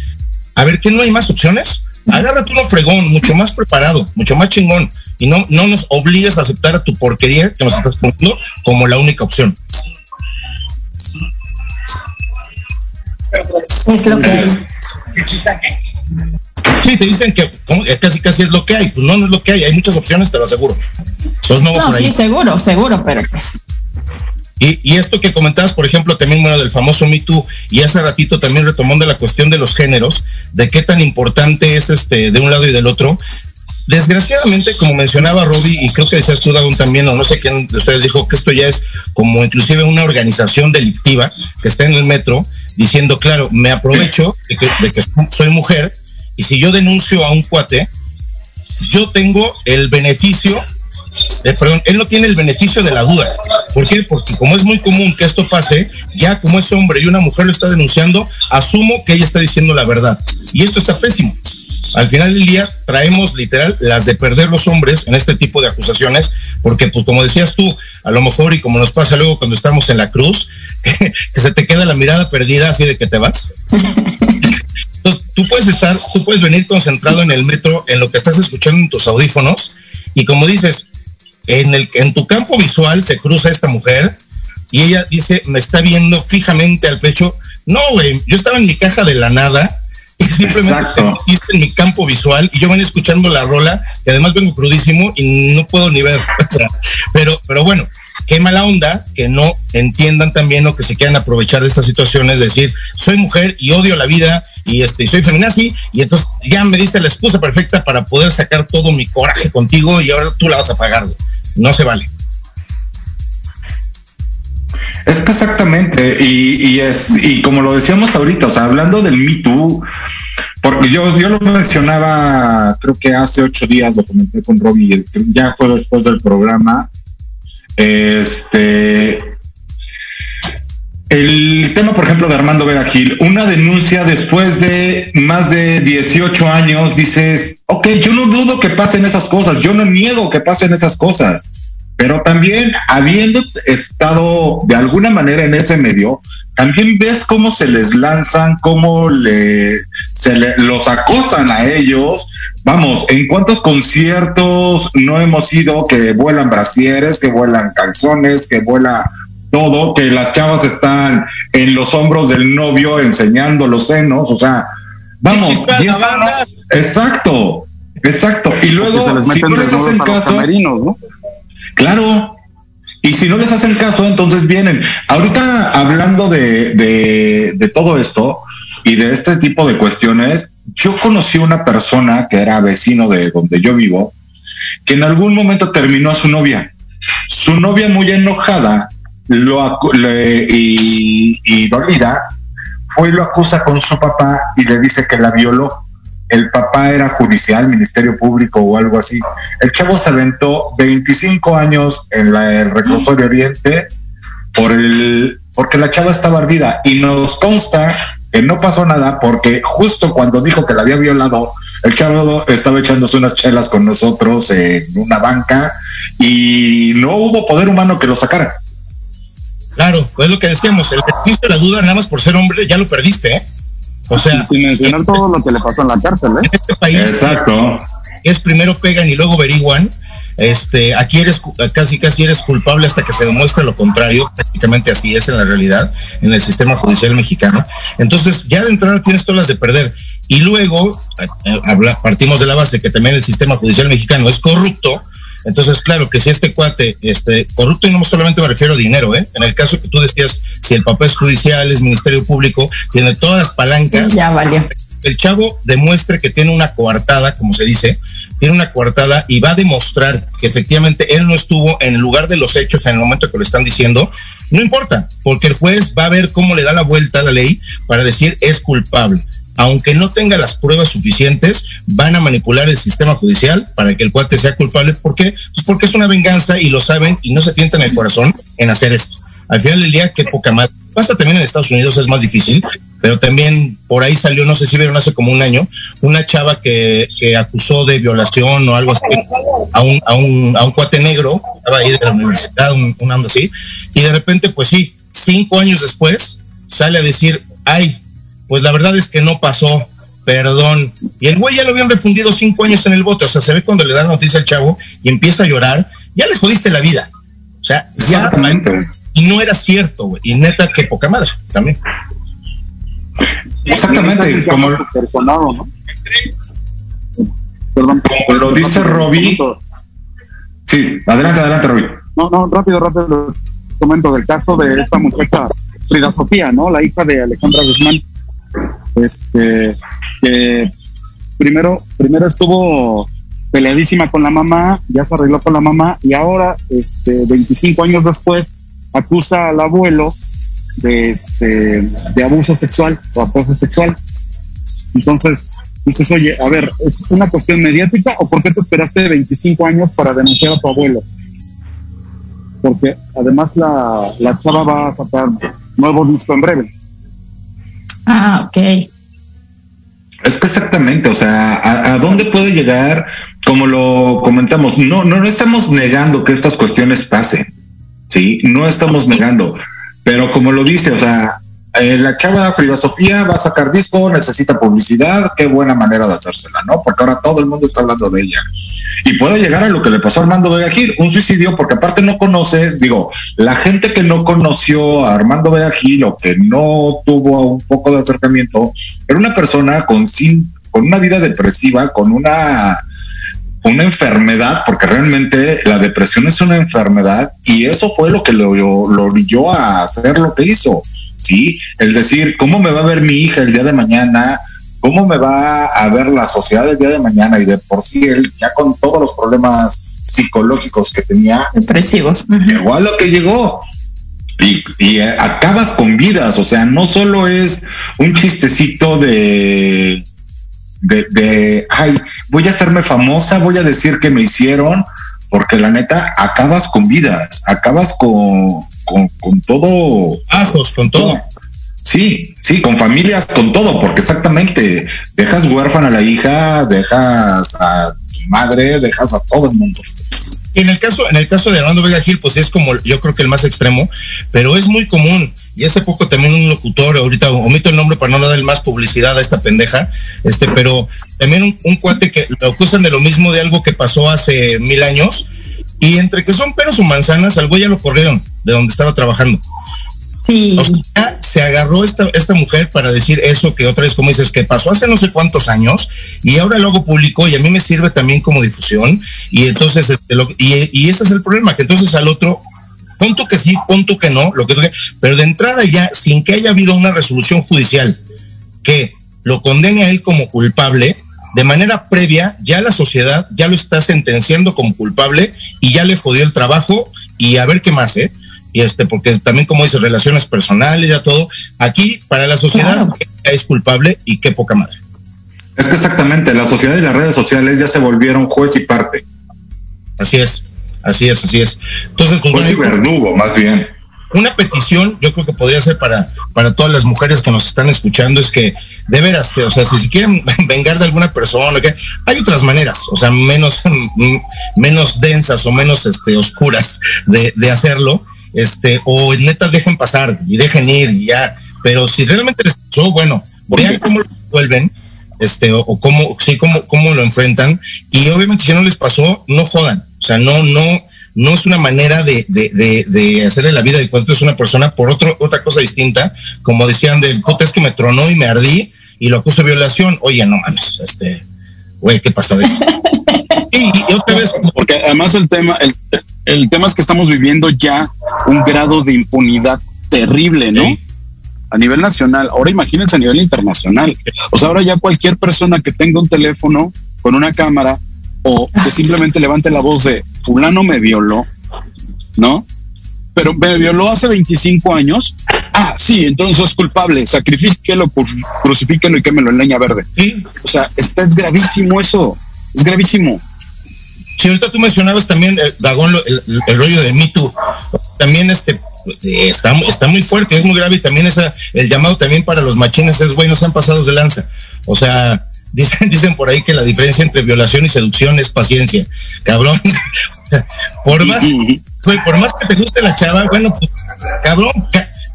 a ver, ¿qué no hay más opciones? Agárrate uno fregón, mucho más preparado, mucho más chingón y no, no nos obligues a aceptar a tu porquería que nos estás poniendo como la única opción. Es lo que hay. Sí, te dicen que casi casi es lo que hay. Pues no, no es lo que hay. Hay muchas opciones, te lo aseguro. Pues no, sí, seguro, seguro, pero pues. Y, y, esto que comentabas, por ejemplo, también bueno, del famoso Me Too, y hace ratito también retomando la cuestión de los géneros, de qué tan importante es este de un lado y del otro, Desgraciadamente, como mencionaba Robbie, y creo que decías tú, Dagun, también, o no sé quién de ustedes dijo que esto ya es como inclusive una organización delictiva que está en el metro diciendo, claro, me aprovecho de que, de que soy mujer y si yo denuncio a un cuate, yo tengo el beneficio eh, perdón, él no tiene el beneficio de la duda. ¿Por qué? Porque como es muy común que esto pase, ya como es hombre y una mujer lo está denunciando, asumo que ella está diciendo la verdad. Y esto está pésimo. Al final del día traemos literal las de perder los hombres en este tipo de acusaciones, porque pues como decías tú, a lo mejor y como nos pasa luego cuando estamos en la cruz, que, se te queda la mirada perdida así de que te vas. Entonces, tú puedes estar, tú puedes venir concentrado en el metro, en lo que estás escuchando en tus audífonos, y como dices, en, el, en tu campo visual se cruza esta mujer y ella dice, me está viendo fijamente al pecho. No, güey, yo estaba en mi caja de la nada y simplemente en mi campo visual y yo venía escuchando la rola y además vengo crudísimo y no puedo ni ver. pero, pero bueno, qué mala onda que no entiendan también o que se quieran aprovechar de esta situación, es decir, soy mujer y odio la vida y este, soy feminazi y entonces ya me diste la excusa perfecta para poder sacar todo mi coraje contigo y ahora tú la vas a pagar. Güey no se vale. Es que exactamente, y, es, y como lo decíamos ahorita, o sea, hablando del Me Too, porque yo, yo lo mencionaba, creo que hace ocho días lo comenté con Robbie, ya fue después del programa. Este, el tema, por ejemplo, de Armando Vega Gil, una denuncia después de más de 18 años, dices, ok, yo no dudo que pasen esas cosas, yo no niego que pasen esas cosas, pero también habiendo estado de alguna manera en ese medio, también ves cómo se les lanzan, cómo le, se los acosan a ellos. Vamos, en cuántos conciertos no hemos ido que vuelan brasieres, que vuelan calzones, que vuela todo, que las chavas están en los hombros del novio enseñando los senos, o sea, vamos, exacto, exacto. Y luego, si no les hacen caso, claro, y si no les hacen caso, entonces vienen. Ahorita hablando de, de, de todo esto y de este tipo de cuestiones, yo conocí una persona que era vecino de donde yo vivo, que en algún momento terminó a su novia. Su novia muy enojada lo, y, y dolida, fue y lo acusa con su papá y le dice que la violó. El papá era judicial, Ministerio Público o algo así. El chavo se aventó 25 años en la, el reclusorio Oriente por el, porque la chava estaba ardida y nos consta que no pasó nada porque justo cuando dijo que la había violado, el chavo estaba echándose unas chelas con nosotros en una banca y no hubo poder humano que lo sacara. Claro, es lo que decíamos, el beneficio de la duda nada más por ser hombre ya lo perdiste, ¿eh? O sea, sin mencionar todo lo que le pasó en la cárcel, ¿eh? En este país Exacto. es primero pegan y luego averiguan. este, aquí eres casi casi eres culpable hasta que se demuestre lo contrario, prácticamente así es en la realidad, en el sistema judicial mexicano. Entonces, ya de entrada tienes todas las de perder. Y luego, eh, partimos de la base que también el sistema judicial mexicano es corrupto, entonces, claro que si este cuate, este, corrupto y no solamente me refiero a dinero, ¿eh? En el caso que tú decías, si el papel es judicial, es Ministerio Público, tiene todas las palancas. Ya vale. El chavo demuestre que tiene una coartada, como se dice, tiene una coartada y va a demostrar que efectivamente él no estuvo en el lugar de los hechos en el momento que lo están diciendo, no importa, porque el juez va a ver cómo le da la vuelta a la ley para decir es culpable aunque no tenga las pruebas suficientes, van a manipular el sistema judicial para que el cuate sea culpable. ¿Por qué? Pues porque es una venganza y lo saben y no se tientan el corazón en hacer esto. Al final del día, qué poca madre. Pasa también en Estados Unidos, es más difícil, pero también por ahí salió, no sé si vieron hace como un año, una chava que, acusó de violación o algo así a un, a un, a un cuate negro, estaba ahí de la universidad, un, un así, y de repente, pues sí, cinco años después, sale a decir, ay, pues la verdad es que no pasó, perdón. Y el güey ya lo habían refundido cinco años en el bote, o sea, se ve cuando le da la noticia al chavo y empieza a llorar, ya le jodiste la vida. O sea, ya. Y no era cierto, güey. Y neta, que poca madre también. Exactamente, como personado, ¿no? Perdón, como lo dice Robbie. Sí, adelante, adelante, Robbie. No, no, rápido, rápido. Comento del caso de esta muchacha Frida Sofía, ¿no? La hija de Alejandra Guzmán este, que primero, primero estuvo peleadísima con la mamá, ya se arregló con la mamá y ahora, este, 25 años después, acusa al abuelo de, este, de abuso sexual o acoso sexual. Entonces, dices, oye, a ver, ¿es una cuestión mediática o por qué te esperaste 25 años para denunciar a tu abuelo? Porque además la, la chava va a sacar nuevo disco en breve. Ah, ok. Es que exactamente, o sea, ¿a, dónde puede llegar? Como lo comentamos, no, no, no estamos negando que estas cuestiones pasen, ¿sí? No estamos negando, pero como lo dice, o sea, eh, la chava Frida Sofía va a sacar disco, necesita publicidad, qué buena manera de hacérsela, ¿no? Porque ahora todo el mundo está hablando de ella. Y puede llegar a lo que le pasó a Armando Vega Gil, un suicidio, porque aparte no conoces, digo, la gente que no conoció a Armando Vega Gil o que no tuvo un poco de acercamiento, era una persona con, sin, con una vida depresiva, con una una enfermedad, porque realmente la depresión es una enfermedad y eso fue lo que lo, lo orilló a hacer lo que hizo. ¿Sí? Es decir, ¿cómo me va a ver mi hija el día de mañana? ¿Cómo me va a ver la sociedad el día de mañana? Y de por sí él, ya con todos los problemas psicológicos que tenía. Depresivos. Llegó a lo que llegó. Y, y, eh, acabas con vidas, o sea, no solo es un chistecito de, de, de, ay, voy a hacerme famosa, voy a decir que me hicieron, porque la neta, acabas con vidas, acabas con, con, todo. Ajos, con todo. Sí, sí, con familias, con todo, porque exactamente dejas huérfana a la hija, dejas a tu madre, dejas a todo el mundo. En el caso, en el caso de Armando Vega Gil, pues es como yo creo que el más extremo, pero es muy común. Y hace poco también un locutor, ahorita omito el nombre para no dar más publicidad a esta pendeja, este, pero también un, un cuate que lo acusan de lo mismo de algo que pasó hace mil años, y entre que son peros o manzanas, al güey ya lo corrieron de donde estaba trabajando. Sí. se agarró esta, esta mujer para decir eso que otra vez, como dices, que pasó hace no sé cuántos años y ahora luego publicó y a mí me sirve también como difusión. Y entonces, este, y, ese es el problema, que entonces al otro, punto que sí, punto que no, lo que pero de entrada ya, sin que haya habido una resolución judicial que lo condene a él como culpable, de manera previa, ya la sociedad ya lo está sentenciando como culpable y ya le jodió el trabajo y a ver qué más, ¿eh? Y este, porque también como dice, relaciones personales, ya todo, aquí para la sociedad es culpable y qué poca madre. Es que exactamente, la sociedad y las redes sociales ya se volvieron juez y parte. Así es, así es, así es. Entonces, juez y verdugo, más bien una petición, yo creo que podría ser para, para todas las mujeres que nos están escuchando, es que de veras, o sea, si se quieren vengar de alguna persona, que hay otras maneras, o sea, menos, menos densas o menos este, oscuras de, de hacerlo, este, o neta dejen pasar y dejen ir y ya, pero si realmente les pasó, bueno, vean cómo lo resuelven, este, o, cómo, sí, cómo, cómo lo enfrentan, y obviamente si no les pasó, no jodan, O sea, no, no, no es una manera de, de, de, hacerle la vida de cuento es una persona por otro, otra cosa distinta, como decían del puta es que me tronó y me ardí y lo acuso de violación. Oye, no mames, este, güey, ¿qué pasa de eso? y, otra vez, porque además el tema, el, el, tema es que estamos viviendo ya un grado de impunidad terrible, ¿no? A nivel nacional, ahora imagínense a nivel internacional. O sea, ahora ya cualquier persona que tenga un teléfono con una cámara o que simplemente levante la voz de fulano me violó, ¿no? Pero me violó hace 25 años. Ah, sí, entonces es culpable, sacrifíquelo, crucifíquelo y quémelo en leña verde. Sí. O sea, está, es gravísimo eso, es gravísimo. Sí, ahorita tú mencionabas también, eh, Dagón, el, rollo de Me Too. También este, está, está muy fuerte, es muy grave y también esa, el llamado también para los machines es, güey, no sean pasados de lanza. O sea, Dicen, dicen por ahí que la diferencia entre violación y seducción es paciencia. Cabrón. por más, por más que te guste la chava, bueno, pues, cabrón,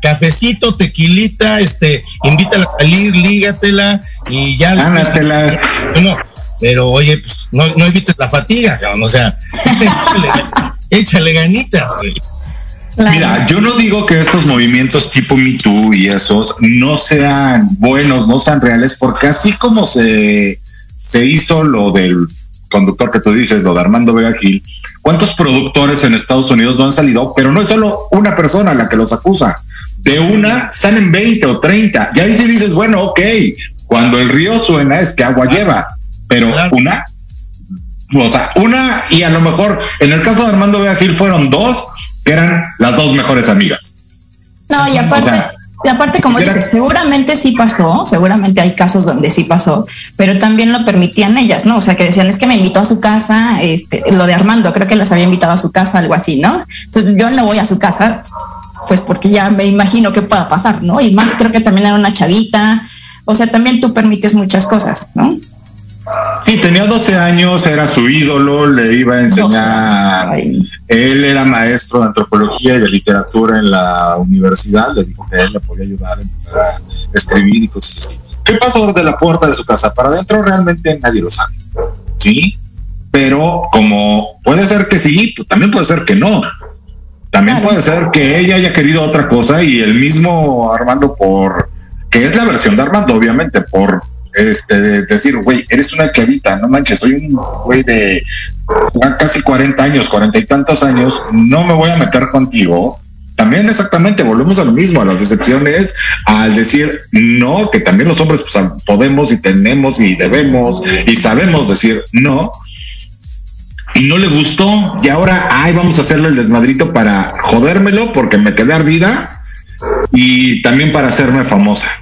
cafecito, tequilita, este, invítala a salir, lígatela y ya. Bueno, pero oye, pues no, no evites la fatiga, cabrón, o sea, échale, ganitas, güey. Mira, yo no digo que estos movimientos tipo Me Too y esos no sean buenos, no sean reales, porque así como se, se hizo lo del conductor que tú dices, lo de Armando Vega Gil, ¿cuántos productores en Estados Unidos no han salido? Pero no es solo una persona la que los acusa. De una salen 20 o 30. Y ahí sí dices, bueno, ok, cuando el río suena es que agua lleva, pero una, o sea, una y a lo mejor en el caso de Armando Vega Gil fueron dos que eran las dos mejores amigas. No, y aparte, y aparte como dices, seguramente sí pasó, seguramente hay casos donde sí pasó, pero también lo permitían ellas, ¿no? O sea, que decían, es que me invitó a su casa, este, lo de Armando, creo que las había invitado a su casa, algo así, ¿no? Entonces yo no voy a su casa, pues porque ya me imagino que pueda pasar, ¿no? Y más creo que también era una chavita, o sea, también tú permites muchas cosas, ¿no? Sí, tenía 12 años, era su ídolo, le iba a enseñar. Él era maestro de antropología y de literatura en la universidad, le dijo que él le podía ayudar a empezar a escribir y cosas así. ¿Qué pasó de la puerta de su casa? Para adentro realmente nadie lo sabe. Sí, pero como puede ser que sí, pues también puede ser que no. También puede ser que ella haya querido otra cosa y el mismo Armando por, que es la versión de Armando, obviamente, por este, decir, güey, eres una chavita, no manches, soy un güey de casi 40 años, cuarenta y tantos años, no me voy a meter contigo. También exactamente, volvemos a lo mismo, a las decepciones, al decir no, que también los hombres pues, podemos y tenemos y debemos y sabemos decir no. Y no le gustó y ahora, ay, vamos a hacerle el desmadrito para jodérmelo porque me quedé ardida y también para hacerme famosa.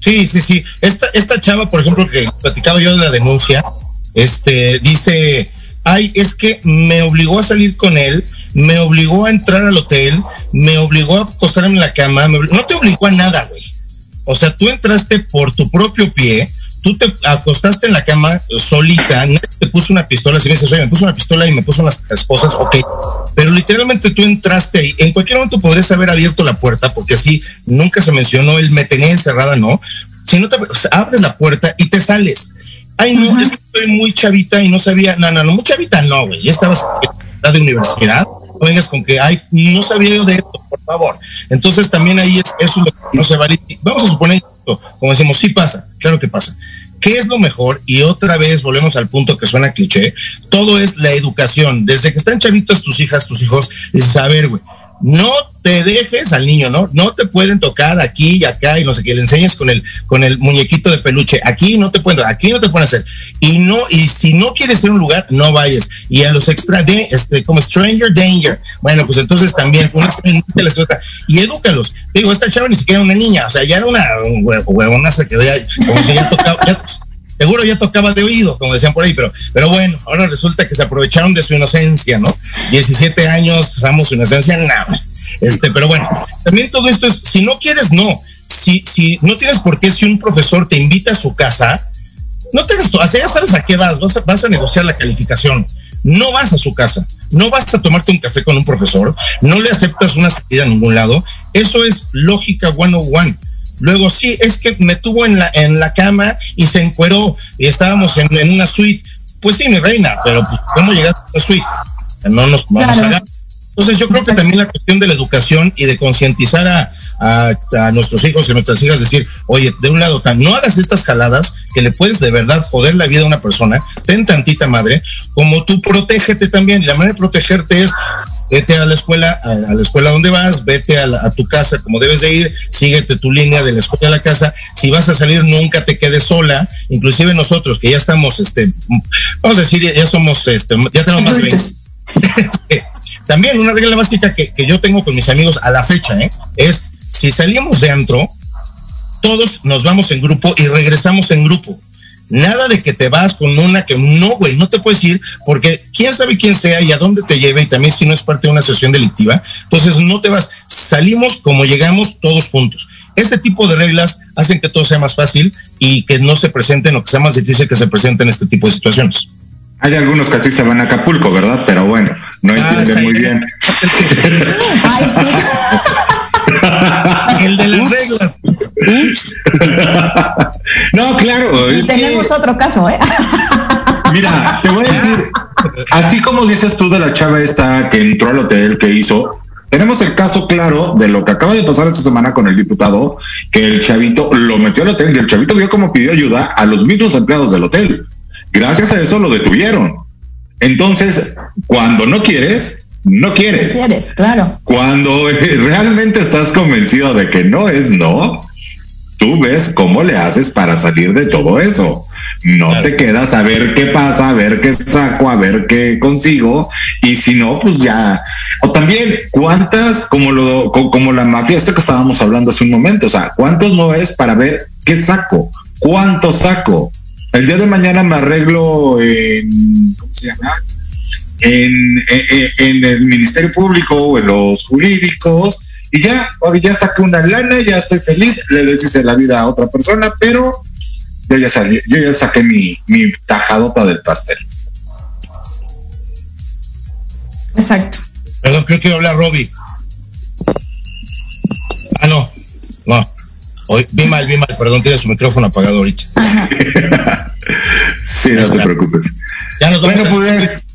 Sí, sí, sí. Esta, esta chava, por ejemplo, que platicaba yo de la denuncia, este, dice, ay, es que me obligó a salir con él, me obligó a entrar al hotel, me obligó a acostarme en la cama, no te obligó a nada, güey. O sea, tú entraste por tu propio pie, tú te acostaste en la cama solita, nadie te puso una pistola, si me dices, oye, me puso una pistola y me puso unas esposas, ok, pero literalmente tú entraste y en cualquier momento podrías haber abierto la puerta, porque así nunca se mencionó, él me tenía encerrada, no, si no te abres la puerta y te sales. Ay, no, es que estoy muy chavita y no sabía, no, no, no, muy chavita no, güey, ya estabas de universidad, no vengas con que, ay, no sabía yo de esto, por favor. Entonces también ahí es, eso es lo que no se vale. Vamos a suponer, como decimos, sí pasa, claro que pasa. ¿Qué es lo mejor? Y otra vez volvemos al punto que suena cliché. Todo es la educación. Desde que están chavitos tus hijas, tus hijos, dices, a ver, güey, no te dejes al niño, ¿no? No te pueden tocar aquí y acá y no sé qué, le enseñes con el, con el muñequito de peluche. Aquí no te pueden, aquí no te pueden hacer. Y no, y si no quieres ir a un lugar, no vayas. Y a los extra, de, este, como stranger danger. Bueno, pues entonces también, una les y edúcalos. Digo, esta chava ni siquiera era una niña, o sea, ya era una huevonaza que veía, como si ya tocaba, seguro ya tocaba de oído, como decían por ahí, pero, pero bueno, ahora resulta que se aprovecharon de su inocencia, ¿no? 17 años, vamos, su inocencia, nada más. Este, pero bueno, también todo esto es, si no quieres, no. Si, si no tienes por qué, si un profesor te invita a su casa, no te hagas, ya sabes a qué vas, vas a, vas a negociar la calificación. No vas a su casa, no vas a tomarte un café con un profesor, no le aceptas una salida a ningún lado. Eso es lógica one one Luego, sí, es que me tuvo en la, en la cama y se encueró y estábamos en, una suite. pues sí, mi reina, pero pues, ¿cómo llegaste a la suite? No nos vamos a ganar. Entonces yo creo que también la cuestión de la educación y de concientizar a, a, nuestros hijos y nuestras hijas, decir, oye, de un lado, no hagas estas jaladas que le puedes de verdad joder la vida a una persona, ten tantita madre, como tú protégete también. Y la manera de protegerte es vete a la escuela, a, la escuela donde vas, vete a, tu casa como debes de ir, síguete tu línea de la escuela a la casa. Si vas a salir, nunca te quedes sola. Inclusive nosotros que ya estamos, este, vamos a decir, ya somos, este, ya tenemos más de También una regla básica que, que, yo tengo con mis amigos a la fecha, ¿eh? es si salimos de antro, todos nos vamos en grupo y regresamos en grupo. Nada de que te vas con una que no, güey, no te puedes ir porque quién sabe quién sea y a dónde te lleve y también si no es parte de una sesión delictiva. Entonces no te vas. Salimos como llegamos todos juntos. Este tipo de reglas hacen que todo sea más fácil y que no se presenten o que sea más difícil que se presenten este tipo de situaciones. Hay algunos que así se van a Acapulco, ¿verdad? Pero bueno, no ah, entienden muy bien. Ay, sí. El de las reglas. no, claro. Y tenemos otro caso, ¿eh? Mira, te voy a decir, así como dices tú de la chava esta que entró al hotel, que hizo, tenemos el caso claro de lo que acaba de pasar esta semana con el diputado, que el chavito lo metió al hotel y el chavito vio cómo pidió ayuda a los mismos empleados del hotel. Gracias a eso lo detuvieron. Entonces, cuando no quieres, no quieres. Quieres, claro. Cuando realmente estás convencido de que no es no, tú ves cómo le haces para salir de todo eso. No te quedas a ver qué pasa, a ver qué saco, a ver qué consigo, y si no, pues ya. O también, ¿cuántas, como lo, como la mafia, esto que estábamos hablando hace un momento, o sea, ¿cuántos no es para ver qué saco? ¿Cuánto saco? El día de mañana me arreglo en, ¿cómo se llama? En, en, el Ministerio Público o en los jurídicos y ya, ya saqué una lana, ya estoy feliz, le deshice la vida a otra persona, pero yo ya salí, yo ya saqué mi, mi tajadota del pastel. Exacto. Perdón, creo que habla Robbie. Ah, no, no. Hoy, vi mal, vi mal, perdón, tiene su micrófono apagado ahorita. sí, no te preocupes. Ya nos vamos bueno, pues,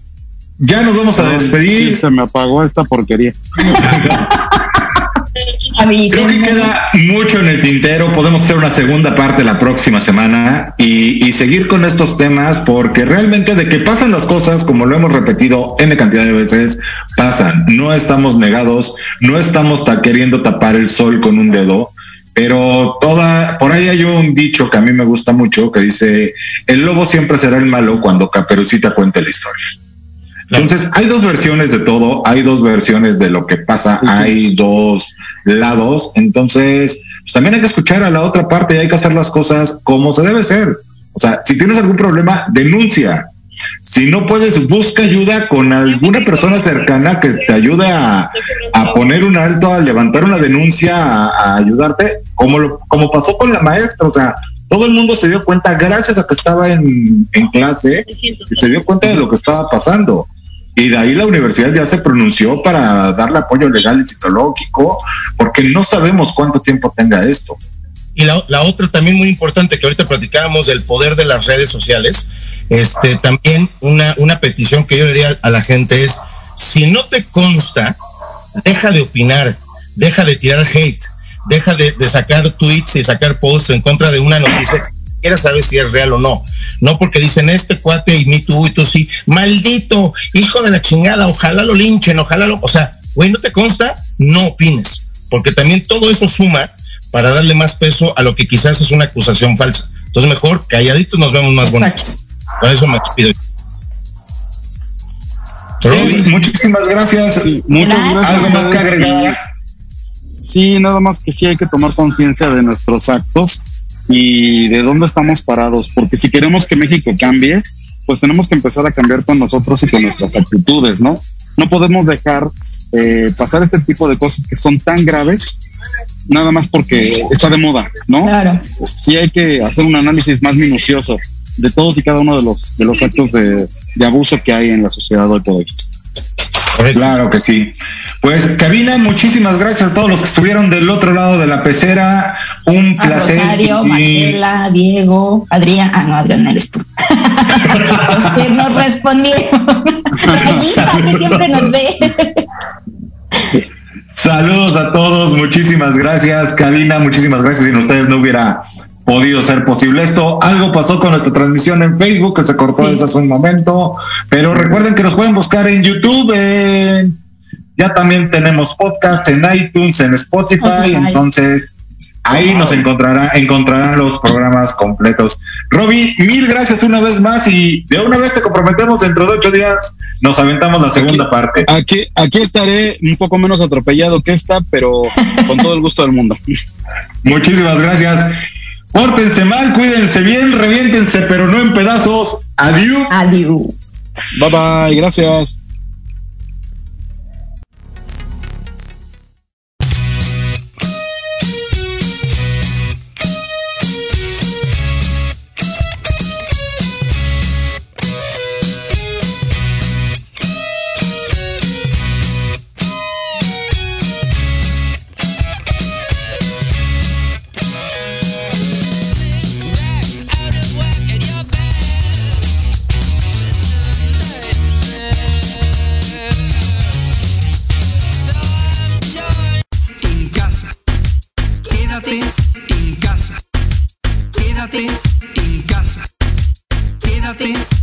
ya nos vamos a despedir. se me apagó esta porquería. Creo que queda mucho en el tintero. Podemos hacer una segunda parte la próxima semana y, seguir con estos temas porque realmente de que pasan las cosas, como lo hemos repetido N cantidad de veces, pasan. No estamos negados, no estamos queriendo tapar el sol con un dedo. Pero toda, por ahí hay un dicho que a mí me gusta mucho que dice, el lobo siempre será el malo cuando Caperucita cuente la historia. Entonces, hay dos versiones de todo, hay dos versiones de lo que pasa, hay dos lados. Entonces, pues también hay que escuchar a la otra parte y hay que hacer las cosas como se debe ser. O sea, si tienes algún problema, denuncia. Si no puedes, busca ayuda con alguna persona cercana que te ayude a, poner un alto, a levantar una denuncia, a, ayudarte, como, lo, como pasó con la maestra. O sea, todo el mundo se dio cuenta, gracias a que estaba en, en clase, y se dio cuenta de lo que estaba pasando. Y de ahí la universidad ya se pronunció para darle apoyo legal y psicológico, porque no sabemos cuánto tiempo tenga esto. Y la, otra también muy importante que ahorita platicábamos del poder de las redes sociales, este también una, una petición que yo le diría a la gente es, si no te consta, deja de opinar, deja de tirar hate, deja de, de sacar tweets y sacar posts en contra de una noticia siquiera sabes si es real o no. No porque dicen este cuate y mi tú y tú sí, maldito, hijo de la chingada, ojalá lo linchen, ojalá lo, o sea, güey, no te consta, no opines, porque también todo eso suma para darle más peso a lo que quizás es una acusación falsa. Entonces mejor calladitos nos vemos más bonitos. Por eso me despido. muchísimas gracias. muchas gracias. ¿Algo más que agregar? Sí, nada más que sí hay que tomar conciencia de nuestros actos y de dónde estamos parados, porque si queremos que México cambie, pues tenemos que empezar a cambiar con nosotros y con nuestras actitudes, ¿no? No podemos dejar eh, pasar este tipo de cosas que son tan graves nada más porque está de moda, ¿no? Claro. Sí hay que hacer un análisis más minucioso de todos y cada uno de los de los actos de, de abuso que hay en la sociedad hoy por hoy. Claro que sí. Pues Cabina, muchísimas gracias a todos los que estuvieron del otro lado de la pecera. Un placer. Rosario, Marcela, Diego, Adrián. Ah, no, Adrián eres tú. Los que nos respondieron. que siempre nos ve. Saludos a todos, muchísimas gracias, Karina, muchísimas gracias. Sin ustedes no hubiera podido ser posible esto. Algo pasó con nuestra transmisión en Facebook que se cortó desde hace un momento, pero recuerden que nos pueden buscar en YouTube. ya también tenemos podcast en iTunes, en Spotify, entonces Ahí nos encontrará, encontrarán los programas completos. Roby, mil gracias una vez más y de una vez te comprometemos dentro de ocho días nos aventamos la segunda parte. Aquí, aquí estaré un poco menos atropellado que esta, pero con todo el gusto del mundo. Muchísimas gracias. Pórtense mal, cuídense bien, reviéntense, pero no en pedazos. Adiós. Adiós. Bye bye, gracias. cuídate.